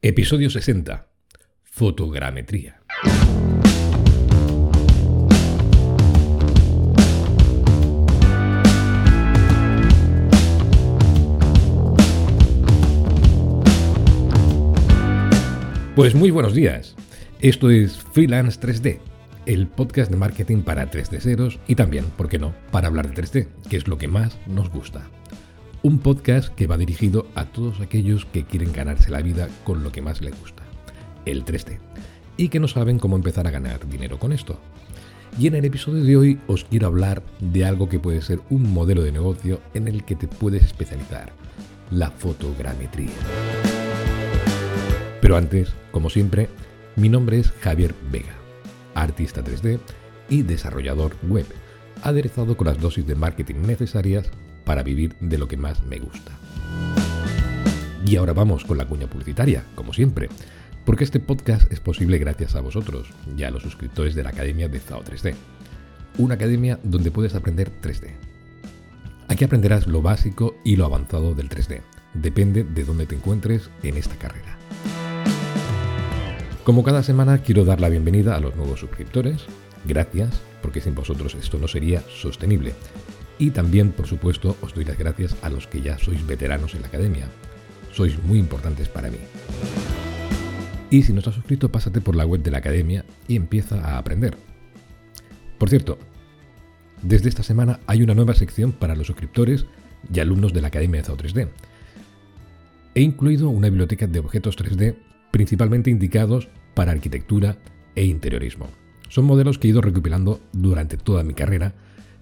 Episodio 60. Fotogrametría. Pues muy buenos días. Esto es Freelance 3D, el podcast de marketing para 3D ceros y también, ¿por qué no?, para hablar de 3D, que es lo que más nos gusta. Un podcast que va dirigido a todos aquellos que quieren ganarse la vida con lo que más les gusta, el 3D, y que no saben cómo empezar a ganar dinero con esto. Y en el episodio de hoy os quiero hablar de algo que puede ser un modelo de negocio en el que te puedes especializar, la fotogrametría. Pero antes, como siempre, mi nombre es Javier Vega, artista 3D y desarrollador web, aderezado con las dosis de marketing necesarias para vivir de lo que más me gusta. Y ahora vamos con la cuña publicitaria, como siempre, porque este podcast es posible gracias a vosotros y a los suscriptores de la Academia de ZAO 3D, una academia donde puedes aprender 3D. Aquí aprenderás lo básico y lo avanzado del 3D, depende de dónde te encuentres en esta carrera. Como cada semana quiero dar la bienvenida a los nuevos suscriptores, gracias, porque sin vosotros esto no sería sostenible y también, por supuesto, os doy las gracias a los que ya sois veteranos en la academia. Sois muy importantes para mí. Y si no estás suscrito, pásate por la web de la academia y empieza a aprender. Por cierto, desde esta semana hay una nueva sección para los suscriptores y alumnos de la Academia de ZAO 3D. He incluido una biblioteca de objetos 3D principalmente indicados para arquitectura e interiorismo. Son modelos que he ido recopilando durante toda mi carrera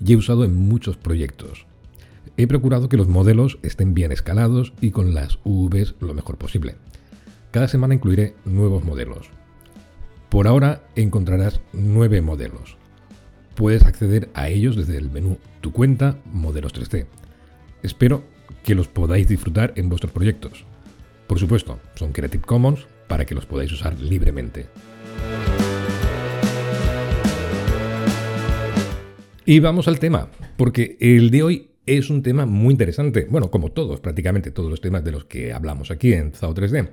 y he usado en muchos proyectos. He procurado que los modelos estén bien escalados y con las UVs lo mejor posible. Cada semana incluiré nuevos modelos. Por ahora encontrarás nueve modelos. Puedes acceder a ellos desde el menú Tu cuenta Modelos 3D. Espero que los podáis disfrutar en vuestros proyectos. Por supuesto, son Creative Commons para que los podáis usar libremente. Y vamos al tema, porque el de hoy es un tema muy interesante. Bueno, como todos, prácticamente todos los temas de los que hablamos aquí en ZAO 3D.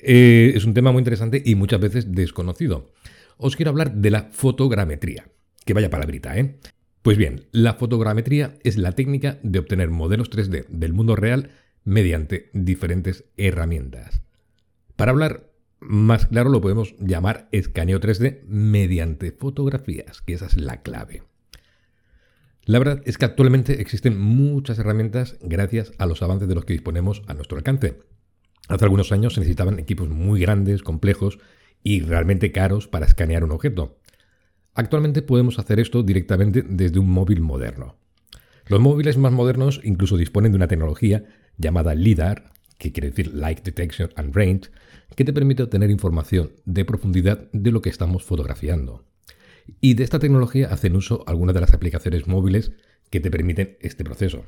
Eh, es un tema muy interesante y muchas veces desconocido. Os quiero hablar de la fotogrametría. Que vaya palabrita, ¿eh? Pues bien, la fotogrametría es la técnica de obtener modelos 3D del mundo real mediante diferentes herramientas. Para hablar más claro lo podemos llamar escaneo 3D mediante fotografías, que esa es la clave. La verdad es que actualmente existen muchas herramientas gracias a los avances de los que disponemos a nuestro alcance. Hace algunos años se necesitaban equipos muy grandes, complejos y realmente caros para escanear un objeto. Actualmente podemos hacer esto directamente desde un móvil moderno. Los móviles más modernos incluso disponen de una tecnología llamada LIDAR, que quiere decir Light Detection and Range, que te permite obtener información de profundidad de lo que estamos fotografiando. Y de esta tecnología hacen uso algunas de las aplicaciones móviles que te permiten este proceso.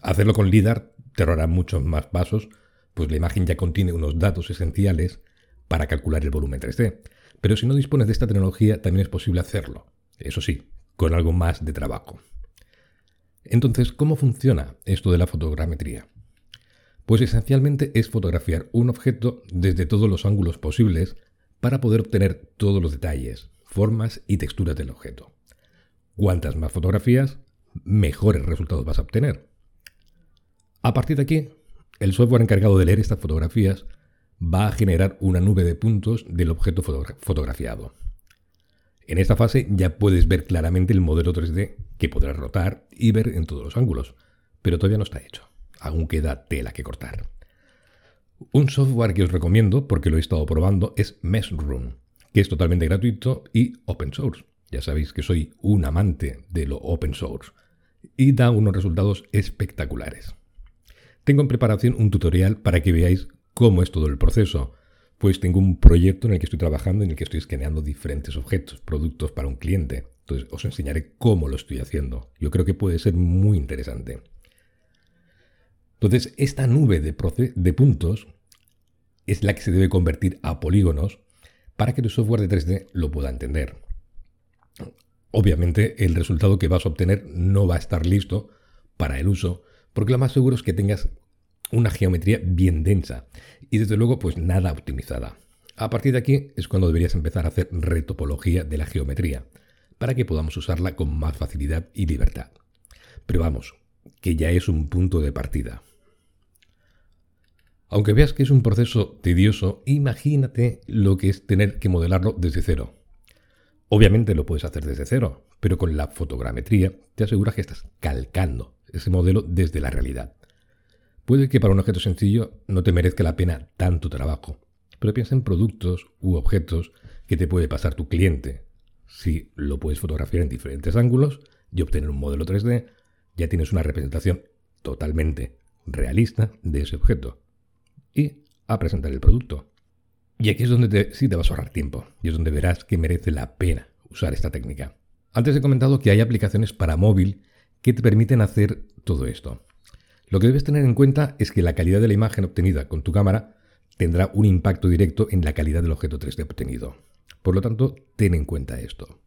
Hacerlo con LIDAR te ahorrará muchos más pasos, pues la imagen ya contiene unos datos esenciales para calcular el volumen 3D. Pero si no dispones de esta tecnología, también es posible hacerlo. Eso sí, con algo más de trabajo. Entonces, ¿cómo funciona esto de la fotogrametría? Pues esencialmente es fotografiar un objeto desde todos los ángulos posibles para poder obtener todos los detalles, formas y texturas del objeto. Cuantas más fotografías, mejores resultados vas a obtener. A partir de aquí, el software encargado de leer estas fotografías va a generar una nube de puntos del objeto fotografiado. En esta fase ya puedes ver claramente el modelo 3D que podrás rotar y ver en todos los ángulos, pero todavía no está hecho. Aún queda tela que cortar. Un software que os recomiendo, porque lo he estado probando, es Meshroom que es totalmente gratuito y open source. Ya sabéis que soy un amante de lo open source y da unos resultados espectaculares. Tengo en preparación un tutorial para que veáis cómo es todo el proceso, pues tengo un proyecto en el que estoy trabajando en el que estoy escaneando diferentes objetos, productos para un cliente. Entonces os enseñaré cómo lo estoy haciendo. Yo creo que puede ser muy interesante. Entonces, esta nube de, de puntos es la que se debe convertir a polígonos para que tu software de 3D lo pueda entender. Obviamente el resultado que vas a obtener no va a estar listo para el uso, porque lo más seguro es que tengas una geometría bien densa y desde luego pues nada optimizada. A partir de aquí es cuando deberías empezar a hacer retopología de la geometría, para que podamos usarla con más facilidad y libertad. Pero vamos, que ya es un punto de partida. Aunque veas que es un proceso tedioso, imagínate lo que es tener que modelarlo desde cero. Obviamente lo puedes hacer desde cero, pero con la fotogrametría te aseguras que estás calcando ese modelo desde la realidad. Puede que para un objeto sencillo no te merezca la pena tanto trabajo, pero piensa en productos u objetos que te puede pasar tu cliente. Si lo puedes fotografiar en diferentes ángulos y obtener un modelo 3D, ya tienes una representación totalmente realista de ese objeto. Y a presentar el producto. Y aquí es donde sí te vas a ahorrar tiempo y es donde verás que merece la pena usar esta técnica. Antes he comentado que hay aplicaciones para móvil que te permiten hacer todo esto. Lo que debes tener en cuenta es que la calidad de la imagen obtenida con tu cámara tendrá un impacto directo en la calidad del objeto 3D obtenido. Por lo tanto, ten en cuenta esto.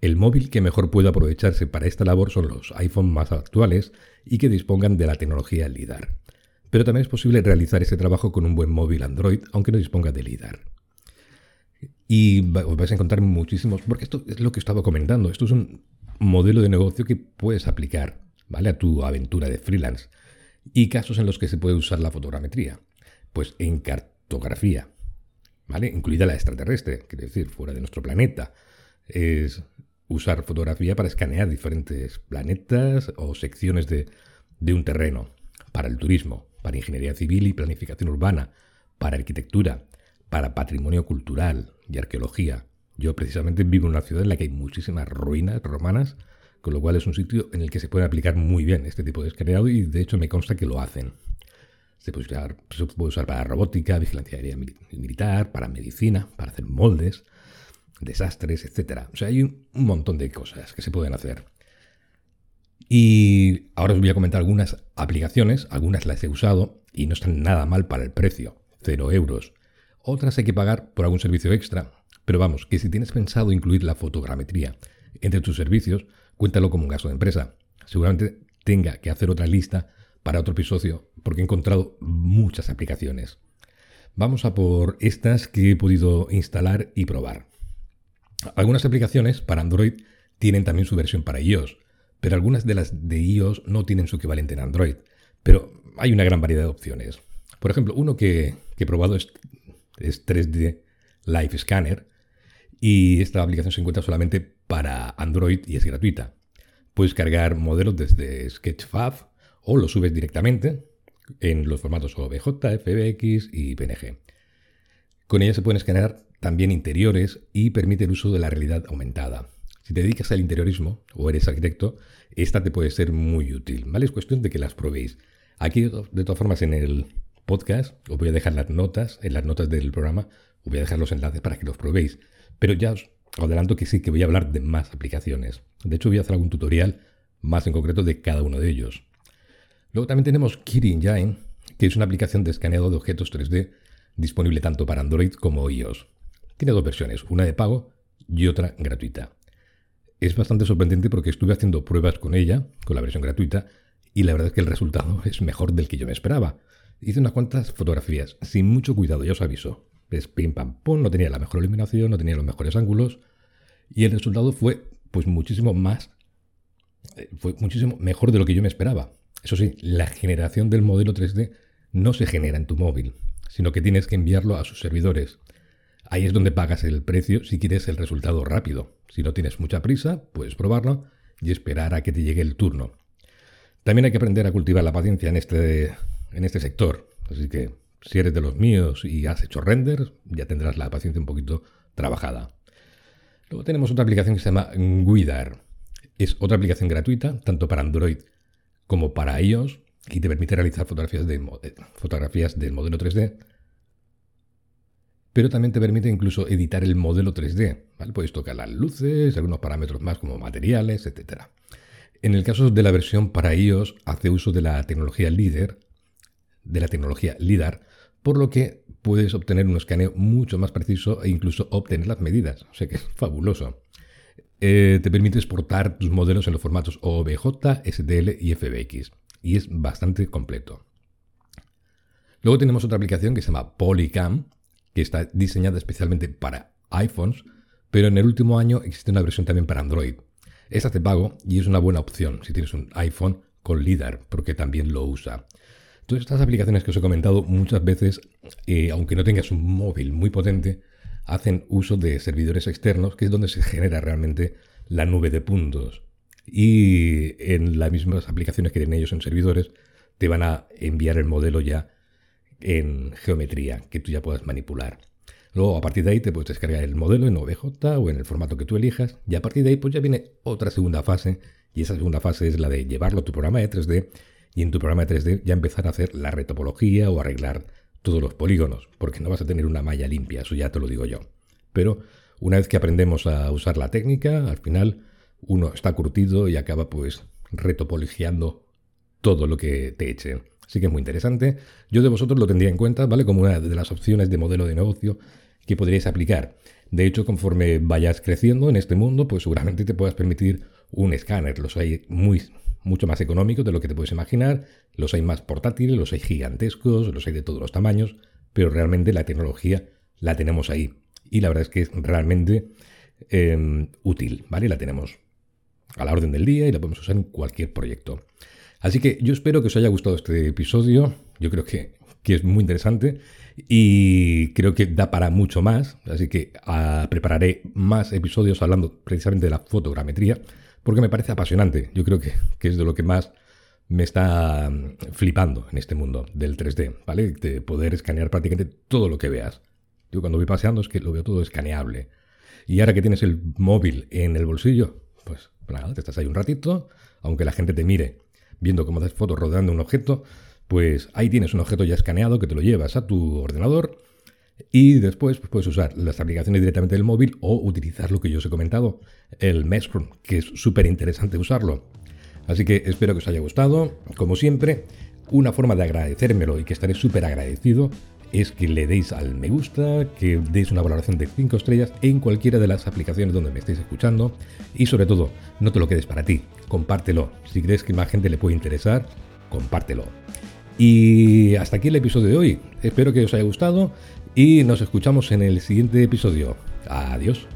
El móvil que mejor puede aprovecharse para esta labor son los iPhone más actuales y que dispongan de la tecnología LIDAR. Pero también es posible realizar ese trabajo con un buen móvil Android, aunque no disponga de LIDAR. Y os vais a encontrar muchísimos, porque esto es lo que estaba comentando, esto es un modelo de negocio que puedes aplicar ¿vale? a tu aventura de freelance. Y casos en los que se puede usar la fotogrametría. Pues en cartografía, ¿vale? Incluida la extraterrestre, quiere decir, fuera de nuestro planeta. Es usar fotografía para escanear diferentes planetas o secciones de, un terreno, para el turismo, para ingeniería civil y planificación urbana, para arquitectura, para patrimonio cultural y arqueología. Yo precisamente vivo en una ciudad en la que hay muchísimas ruinas romanas, con lo cual es un sitio en el que se puede aplicar muy bien este tipo de escaneado y de hecho me consta que lo hacen. Se puede usar, se puede usar para robótica, vigilancia militar, para medicina, para hacer moldes, desastres, etc. O sea, hay un, montón de cosas que se pueden hacer. Y ahora os voy a comentar algunas aplicaciones, algunas las he usado y no están nada mal para el precio, 0 euros. Otras hay que pagar por algún servicio extra, pero vamos, que si tienes pensado incluir la fotogrametría entre tus servicios, cuéntalo como un gasto de empresa. Seguramente tenga que hacer otra lista para otro episodio porque he encontrado muchas aplicaciones. Vamos a por estas que he podido instalar y probar. Algunas aplicaciones para Android tienen también su versión para iOS, pero algunas de las de iOS no tienen su equivalente en Android. Pero hay una gran variedad de opciones. Por ejemplo, uno que, he probado es, 3D Live Scanner y esta aplicación se encuentra solamente para Android y es gratuita. Puedes cargar modelos desde Sketchfab o los subes directamente en los formatos OBJ, FBX y PNG. Con ella se pueden escanear también interiores y permite el uso de la realidad aumentada. Dedicas al interiorismo o eres arquitecto, esta te puede ser muy útil, ¿vale? Es cuestión de que las probéis. Aquí, de todas formas, en el podcast os voy a dejar las notas, en las notas del programa, os voy a dejar los enlaces para que los probéis. Pero ya os adelanto que sí, que voy a hablar de más aplicaciones. De hecho, voy a hacer algún tutorial más en concreto de cada uno de ellos. Luego también tenemos Kiri Engine, que es una aplicación de escaneado de objetos 3D disponible tanto para Android como iOS. Tiene dos versiones, una de pago y otra gratuita. Es bastante sorprendente porque estuve haciendo pruebas con ella, con la versión gratuita, y la verdad es que el resultado es mejor del que yo me esperaba. Hice unas cuantas fotografías, sin mucho cuidado, ya os aviso. Es pim pam pum, no tenía la mejor iluminación, no tenía los mejores ángulos, y el resultado fue pues muchísimo más, eh, fue muchísimo mejor de lo que yo me esperaba. Eso sí, la generación del modelo 3D no se genera en tu móvil, sino que tienes que enviarlo a sus servidores. Ahí es donde pagas el precio si quieres el resultado rápido. Si no tienes mucha prisa, puedes probarlo y esperar a que te llegue el turno. También hay que aprender a cultivar la paciencia en este, en este sector. Así que si eres de los míos y has hecho render, ya tendrás la paciencia un poquito trabajada. Luego tenemos otra aplicación que se llama Guidar. Es otra aplicación gratuita, tanto para Android como para iOS, y te permite realizar fotografías, de, fotografías del modelo 3D pero también te permite incluso editar el modelo 3D. Puedes tocar las luces, algunos parámetros más como materiales, etc. En el caso de la versión para iOS, hace uso de la tecnología LIDAR, de la tecnología LIDAR, por lo que puedes obtener un escaneo mucho más preciso e incluso obtener las medidas. O sea que es fabuloso. Eh, te permite exportar tus modelos en los formatos OBJ, STL y FBX. Y es bastante completo. Luego tenemos otra aplicación que se llama Polycam, que está diseñada especialmente para iPhones, pero en el último año existe una versión también para Android. Esta te pago y es una buena opción si tienes un iPhone con LIDAR, porque también lo usa. Todas estas aplicaciones que os he comentado muchas veces, eh, aunque no tengas un móvil muy potente, hacen uso de servidores externos, que es donde se genera realmente la nube de puntos. Y en las mismas aplicaciones que tienen ellos en servidores, te van a enviar el modelo ya en geometría, que tú ya puedas manipular. Luego, a partir de ahí, te puedes descargar el modelo en OBJ o en el formato que tú elijas, y a partir de ahí, pues ya viene otra segunda fase, y esa segunda fase es la de llevarlo a tu programa de 3D, y en tu programa de 3D ya empezar a hacer la retopología o arreglar todos los polígonos, porque no vas a tener una malla limpia, eso ya te lo digo yo. Pero una vez que aprendemos a usar la técnica, al final uno está curtido y acaba pues retopoligiando todo lo que te echen. Así que es muy interesante. Yo de vosotros lo tendría en cuenta, ¿vale? Como una de las opciones de modelo de negocio que podríais aplicar. De hecho, conforme vayas creciendo en este mundo, pues seguramente te puedas permitir un escáner. Los hay muy, mucho más económicos de lo que te puedes imaginar. Los hay más portátiles, los hay gigantescos, los hay de todos los tamaños. Pero realmente la tecnología la tenemos ahí. Y la verdad es que es realmente em, útil, ¿vale? La tenemos a la orden del día y la podemos usar en cualquier proyecto. Así que yo espero que os haya gustado este episodio. Yo creo que, es muy interesante y creo que da para mucho más. Así que ah, prepararé más episodios hablando precisamente de la fotogrametría porque me parece apasionante. Yo creo que, es de lo que más me está mm, flipando en este mundo del 3D, ¿vale? De poder escanear prácticamente todo lo que veas. Yo cuando voy paseando es que lo veo todo escaneable. Y ahora que tienes el móvil en el bolsillo, pues nada, te estás ahí un ratito, aunque la gente te mire viendo cómo haces fotos rodeando un objeto, pues ahí tienes un objeto ya escaneado que te lo llevas a tu ordenador y después pues, puedes usar las aplicaciones directamente del móvil o utilizar lo que yo os he comentado, el Meshroom, que es súper interesante usarlo. Así que espero que os haya gustado. Como siempre, una forma de agradecérmelo y que estaré súper agradecido es que le deis al me gusta, que deis una valoración de 5 estrellas en cualquiera de las aplicaciones donde me estéis escuchando y sobre todo, no te lo quedes para ti, compártelo. Si crees que más gente le puede interesar, compártelo. Y hasta aquí el episodio de hoy. Espero que os haya gustado y nos escuchamos en el siguiente episodio. Adiós.